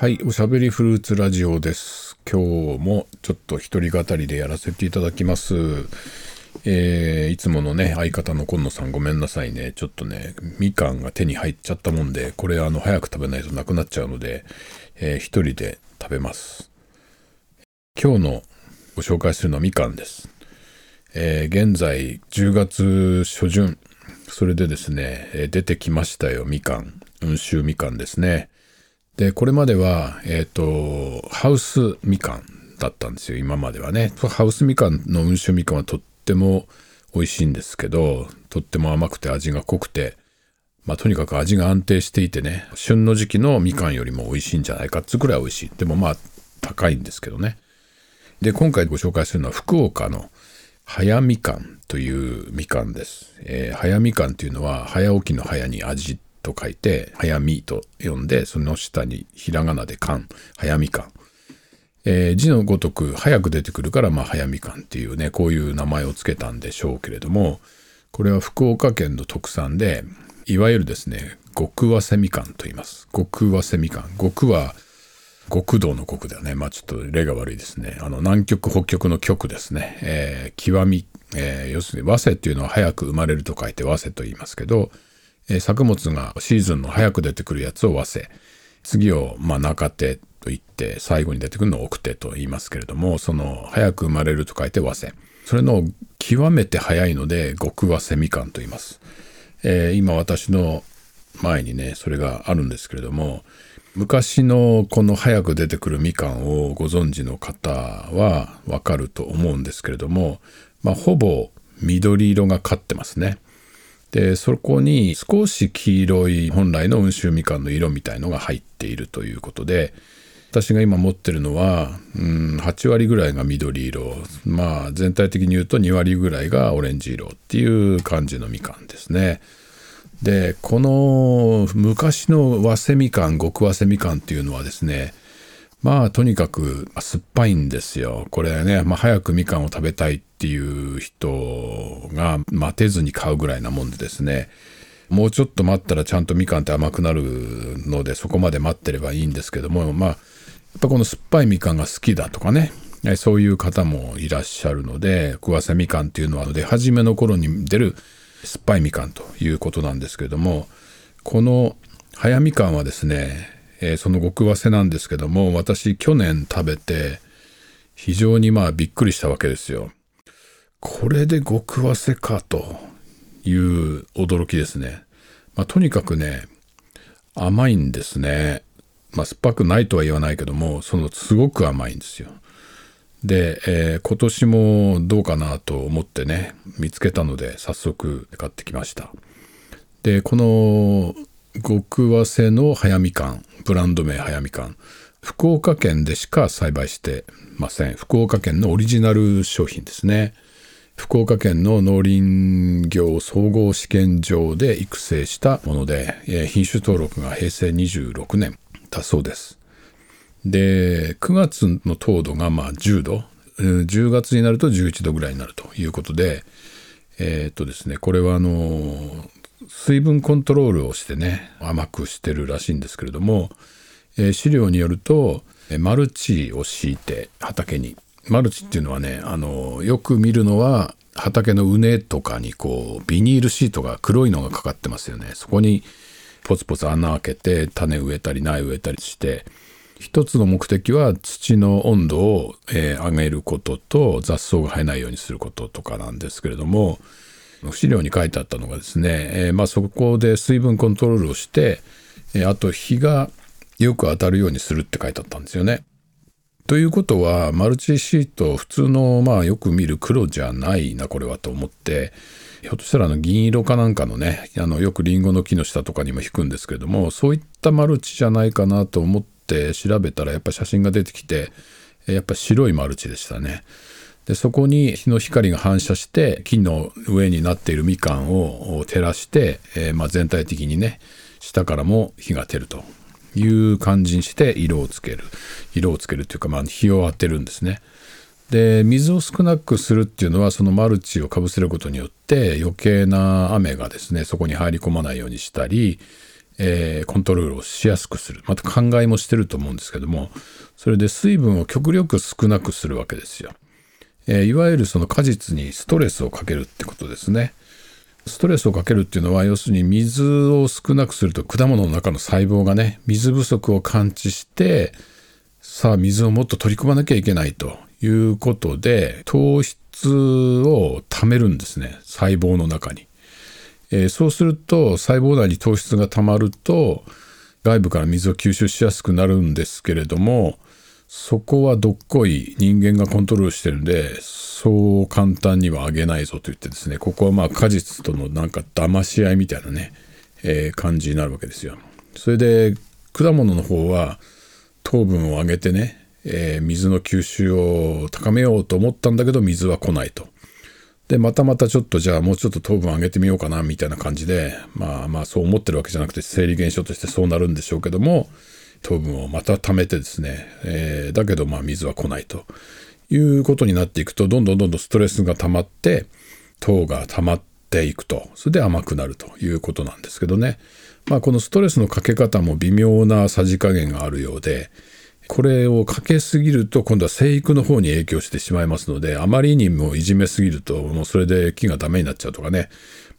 はい、おしゃべりフルーツラジオです。今日もちょっと一人語りでやらせていただきます。えーいつものね、相方の今野さんごめんなさいね。ちょっとね、みかんが手に入っちゃったもんで、これあの、早く食べないとなくなっちゃうので、えー一人で食べます。今日のご紹介するのはみかんです。えー現在10月初旬、それでですね、え出てきましたよ、みかん。温州みかんですね。で、これまでは、えっ、と、ハウスみかんだったんですよ、今まではね。ハウスみかんの温州みかんはとっても美味しいんですけど、とっても甘くて味が濃くて、まあとにかく味が安定していてね、旬の時期のみかんよりも美味しいんじゃないかっつうくらい美味しい。でもまあ高いんですけどね。で、今回ご紹介するのは福岡の早みかんというみかんです。えー早みかんというのは早起きの早に味と書いて早みと読んでその下にひらがなでかん早みかん。えー字のごとく早く出てくるからまあ早みかんっていうねこういう名前をつけたんでしょうけれどもこれは福岡県の特産でいわゆるですね極早生みかんと言います。極早生みかん。極は極道の極だよね。まあちょっと例が悪いですね。あの南極北極の極ですね。えー極み、えー要するに早生っていうのは早く生まれると書いて早生と言いますけど、え作物がシーズンの早く出てくるやつを早生。次をまあ中手と言って最後に出てくるのを奥手と言いますけれども、その早く生まれると書いて早生。それの極めて早いので極早生みかんと言います。えー今私の前にねそれがあるんですけれども昔のこの早く出てくるみかんをご存知の方はわかると思うんですけれども、まあ、ほぼ緑色がかってますね。でそこに少し黄色い本来の温州みかんの色みたいのが入っているということで私が今持ってるのは、うん、8割ぐらいが緑色まあ全体的に言うと2割ぐらいがオレンジ色っていう感じのみかんですね。でこの昔の早生みかん極早生みかんっていうのはですねまあとにかく酸っぱいんですよ。これね、まあ、早くみかんを食べたいっていう人が待てずに買うぐらいなもんでですねもうちょっと待ったらちゃんとみかんって甘くなるのでそこまで待ってればいいんですけどもまあやっぱこの酸っぱいみかんが好きだとかねそういう方もいらっしゃるので食わせみかんっていうのは出始めの頃に出る酸っぱいみかんということなんですけどもこの早みかんはですね、えその極早生なんですけども私去年食べて非常にまあびっくりしたわけですよ。これで極早生かという驚きですね。まあ、とにかくね甘いんですね。まあ、酸っぱくないとは言わないけどもそのすごく甘いんですよ。で、えー今年もどうかなと思ってね見つけたので早速買ってきました。でこの極早生の早みかんブランド名早みかん福岡県でしか栽培してません福岡県のオリジナル商品ですね福岡県の農林業総合試験場で育成したもので、え品種登録が平成26年だそうです。で9月の糖度がまあ10度。10月になると11度ぐらいになるということでえーっとですねこれはあの水分コントロールをしてね甘くしてるらしいんですけれども、えー資料によるとマルチを敷いて畑にマルチっていうのはねあのよく見るのは畑の畝とかにこうビニールシートが黒いのがかかってますよねそこにポツポツ穴開けて種植えたり苗植えたりして一つの目的は土の温度を、えー上げることと雑草が生えないようにすることとかなんですけれども資料に書いてあったのがですね、えーまあ、そこで水分コントロールをして、えーあと日がよく当たるようにするって書いてあったんですよね。ということはマルチシート普通のまあよく見る黒じゃないなこれはと思ってひょっとしたらあの銀色かなんかのねあのよくリンゴの木の下とかにも引くんですけれどもそういったマルチじゃないかなと思って調べたらやっぱ写真が出てきてやっぱ白いマルチでしたね。でそこに日の光が反射して木の上になっているみかんを照らして、えーまあ、全体的にね下からも火が照るという感じにして色をつける色をつけるというか、まあ、日を当てるんですね。で水を少なくするっていうのはそのマルチをかぶせることによって余計な雨がですねそこに入り込まないようにしたり、えー、コントロールをしやすくする。また考えもしてると思うんですけども、それで水分を極力少なくするわけですよ。えー、いわゆるその果実にストレスをかけるってことですね。ストレスをかけるっていうのは要するに水を少なくすると果物の中の細胞がね水不足を感知してさあ水をもっと取り込まなきゃいけないということで糖質を貯めるんですね細胞の中に、えー、そうすると細胞内に糖質が貯まると外部から水を吸収しやすくなるんですけれどもそこはどっこい人間がコントロールしてるんでそう簡単にはあげないぞと言ってですねここはまあ果実とのなんか騙し合いみたいなね、えー、感じになるわけですよ。それで果物の方は糖分を上げてねえー、水の吸収を高めようと思ったんだけど水は来ないと。でまたまたちょっとじゃあもうちょっと糖分上げてみようかなみたいな感じでまあまあそう思ってるわけじゃなくて生理現象としてそうなるんでしょうけども糖分をまた貯めてですね、えー、だけどまあ水は来ないということになっていくとどんどんどんどんストレスが溜まって糖が溜まっていくと。それで甘くなるということなんですけどね。まあこのストレスのかけ方も微妙なさじ加減があるようでこれをかけすぎると今度は生育の方に影響してしまいますのであまりにもいじめすぎるともうそれで木がダメになっちゃうとかね、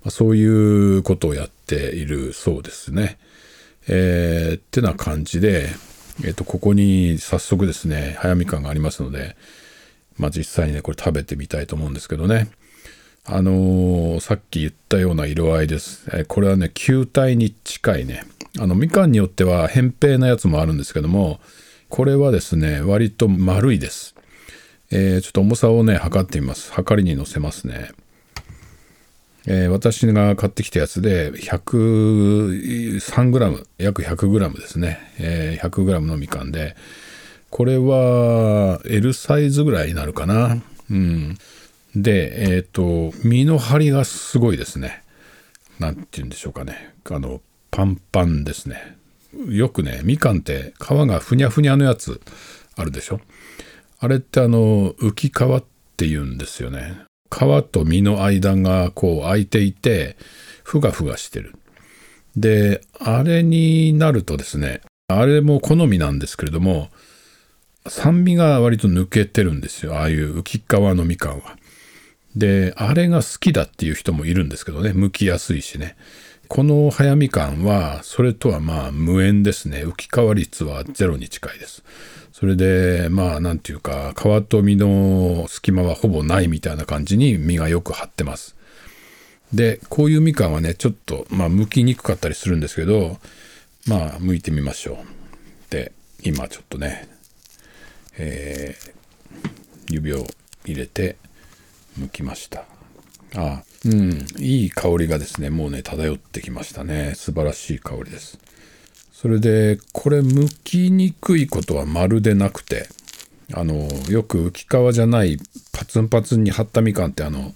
まあ、そういうことをやっているそうですね。えー、ってな感じで、えー、とここに早速ですね早みかんがありますので、まあ、実際にねこれ食べてみたいと思うんですけどね。あのー、さっき言ったような色合いです。えー、これはね球体に近いねあのみかんによっては扁平なやつもあるんですけどもこれはですね、割と丸いです。えー、ちょっと重さをね、測ってみます。測りに乗せますね。えー、私が買ってきたやつで 103g 約 100g ですね、えー、100g のみかんで。これは L サイズぐらいになるかな。うん。でえっ、ー、と身の張りがすごいですね。何て言うんでしょうかね。あのパンパンですね。よくねみかんって皮がふにゃふにゃのやつあるでしょ。あれってあの浮き皮って言うんですよね。皮と実の間がこう開いていてふがふがしてる。であれになるとですねあれも好みなんですけれども酸味が割と抜けてるんですよああいう浮き皮のみかんは。であれが好きだっていう人もいるんですけどね剥きやすいしね。この早みかんはそれとはまあ無縁ですね。浮き皮率はゼロに近いです。それでまあなんていうか皮と実の隙間はほぼないみたいな感じに実がよく張ってますでこういうみかんはねちょっとまあ剥きにくかったりするんですけどまあ剥いてみましょうで今ちょっとねえー、指を入れて剥きましたあうん、いい香りがですね、もうね、漂ってきましたね。素晴らしい香りです。それで、これ、剥きにくいことはまるでなくて、あの、よく浮き皮じゃないパツンパツンに張ったみかんって、あの、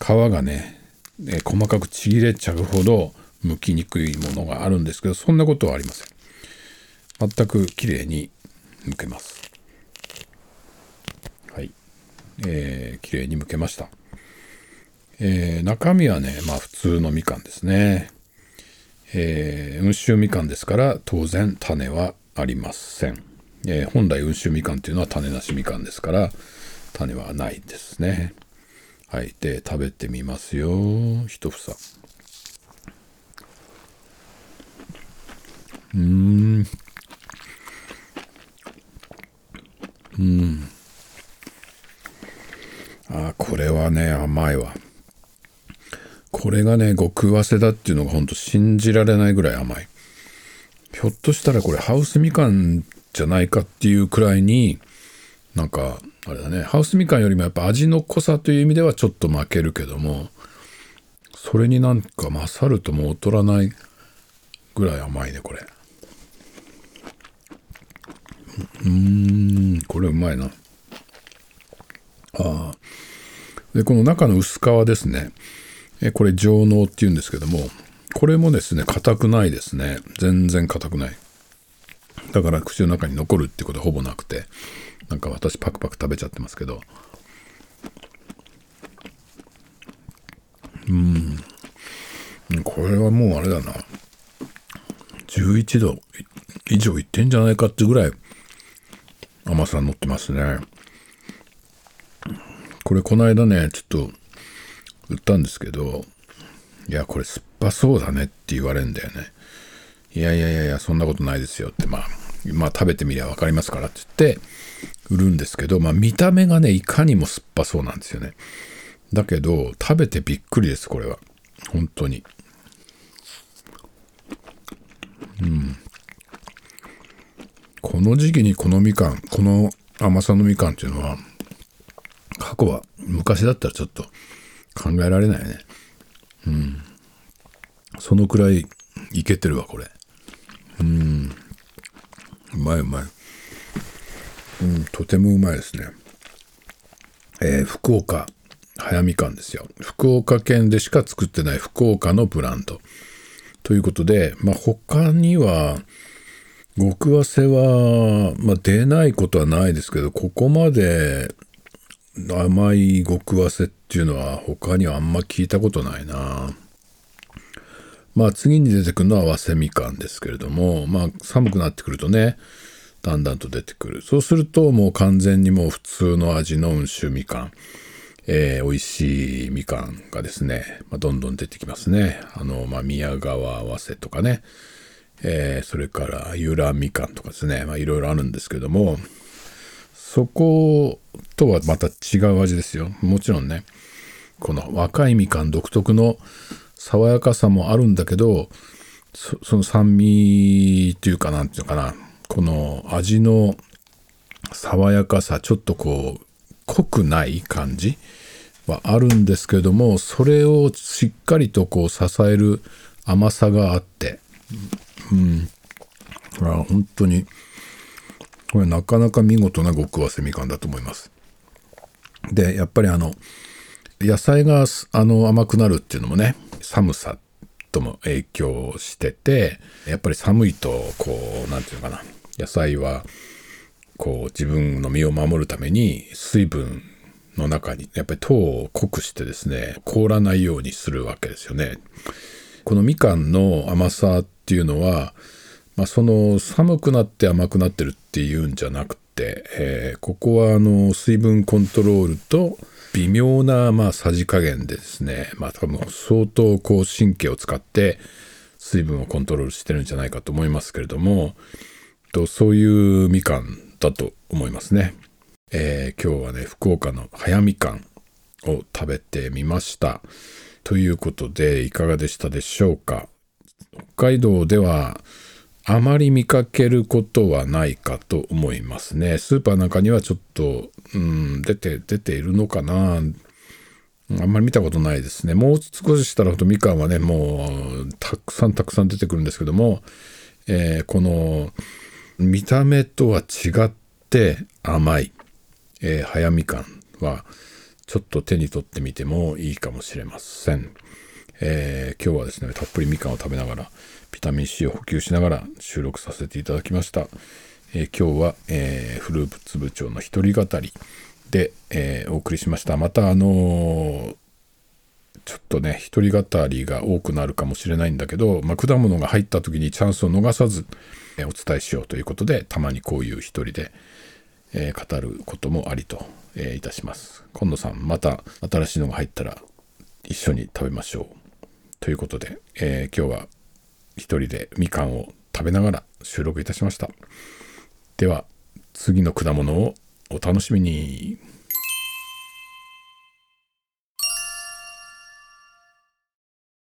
皮がね、ね細かくちぎれちゃうほど剥きにくいものがあるんですけど、そんなことはありません。全く綺麗に剥けます。はい。えー、綺麗に剥けました。えー、中身はね、まあ普通のみかんですね。えー、温州みかんですから当然種はありません。えー、本来温州みかんっていうのは種なしみかんですから種はないですね。はい。で、食べてみますよ。一房。うん。うん。あ、これはね、甘いわ。これがね、極早生だっていうのがほんと信じられないぐらい甘い。ひょっとしたらこれハウスみかんじゃないかっていうくらいに、なんか、あれだね、ハウスみかんよりもやっぱ味の濃さという意味ではちょっと負けるけども、それになんか勝るとも劣らないぐらい甘いね、これ。うーん、これうまいな。ああ。で、この中の薄皮ですね。えこれ上納っていうんですけどもこれもですね硬くないですね。全然硬くない。だから口の中に残るってことはほぼなくてなんか私パクパク食べちゃってますけど。うん。これはもうあれだな。11度以上いってんじゃないかってぐらい甘さ乗ってますね。これこの間ね、ちょっと売ったんですけど、いや、これ酸っぱそうだねって言われるんだよね。いやいやいやいや、そんなことないですよって、まあ、まあ食べてみりゃ分かりますからって言って売るんですけど、まあ見た目がね、いかにも酸っぱそうなんですよね。だけど、食べてびっくりです、これは。本当に。うん。この時期にこのみかん、この甘さのみかんっていうのは、過去は、昔だったらちょっと考えられないね。うん。そのくらいいけてるわ、これ。うん。うまいうまい。うん、とてもうまいですね。えー、福岡、早みかんですよ。福岡県でしか作ってない福岡のブランド。ということで、まあ、他には、極早生は、まあ、出ないことはないですけど、ここまで甘い極早生っていうのは他にはあんま聞いたことないな。まあ次に出てくるのは早生みかんですけれども、まあ寒くなってくるとね、だんだんと出てくる。そうするともう完全にもう普通の味の温州みかん、えー、美味しいみかんがですね、まあ、どんどん出てきますね。あの、まあ宮川合わせとかね、えー、それから由良みかんとかですね、まあいろいろあるんですけども、そことはまた違う味ですよ。もちろんね、この若いみかん独特の爽やかさもあるんだけど、その酸味っていうかなんていうのかな、この味の爽やかさちょっとこう濃くない感じはあるんですけどもそれをしっかりとこう支える甘さがあって。うん。これは本当にこれなかなか見事な極早生みかんだと思いますでやっぱりあの野菜があの甘くなるっていうのもね寒さとも影響しててやっぱり寒いとこう何て言うのかな野菜はこう自分の身を守るために水分の中にやっぱり糖を濃くしてですね凍らないようにするわけですよね。このみかんの甘さっていうのは、まあ、その寒くなって甘くなってるっていうんじゃなくて、えー、ここはあの水分コントロールと微妙なまあさじ加減でですねまあ多分相当こう神経を使って水分をコントロールしてるんじゃないかと思いますけれどもと、そういうみかんだと思いますね。えー、今日はね、福岡の早みかんを食べてみました。ということで、いかがでしたでしょうか？北海道ではあまり見かけることはないかと思いますね。スーパーなんかにはちょっと、うん、出て、出ているのかな。あんまり見たことないですね。もう少ししたらほんとみかんはね、もうたくさんたくさん出てくるんですけども、えー、この見た目とは違って甘い、えー、早みかんはちょっと手に取ってみてもいいかもしれません。えー、今日はですね、たっぷりみかんを食べながら、ビタミン C を補給しながら収録させていただきました。えー、今日は、えー、フルーツ部長の一人語りで、えお送りしました。また、あのちょっとね、一人語りが多くなるかもしれないんだけど、まあ、果物が入った時にチャンスを逃さず、えお伝えしようということで、たまにこういう一人で、え語ることもありと、えいたします。今野さん、また新しいのが入ったら一緒に食べましょう。ということで、えー、今日は一人でみかんを食べながら収録いたしました。では、次の果物をお楽しみに。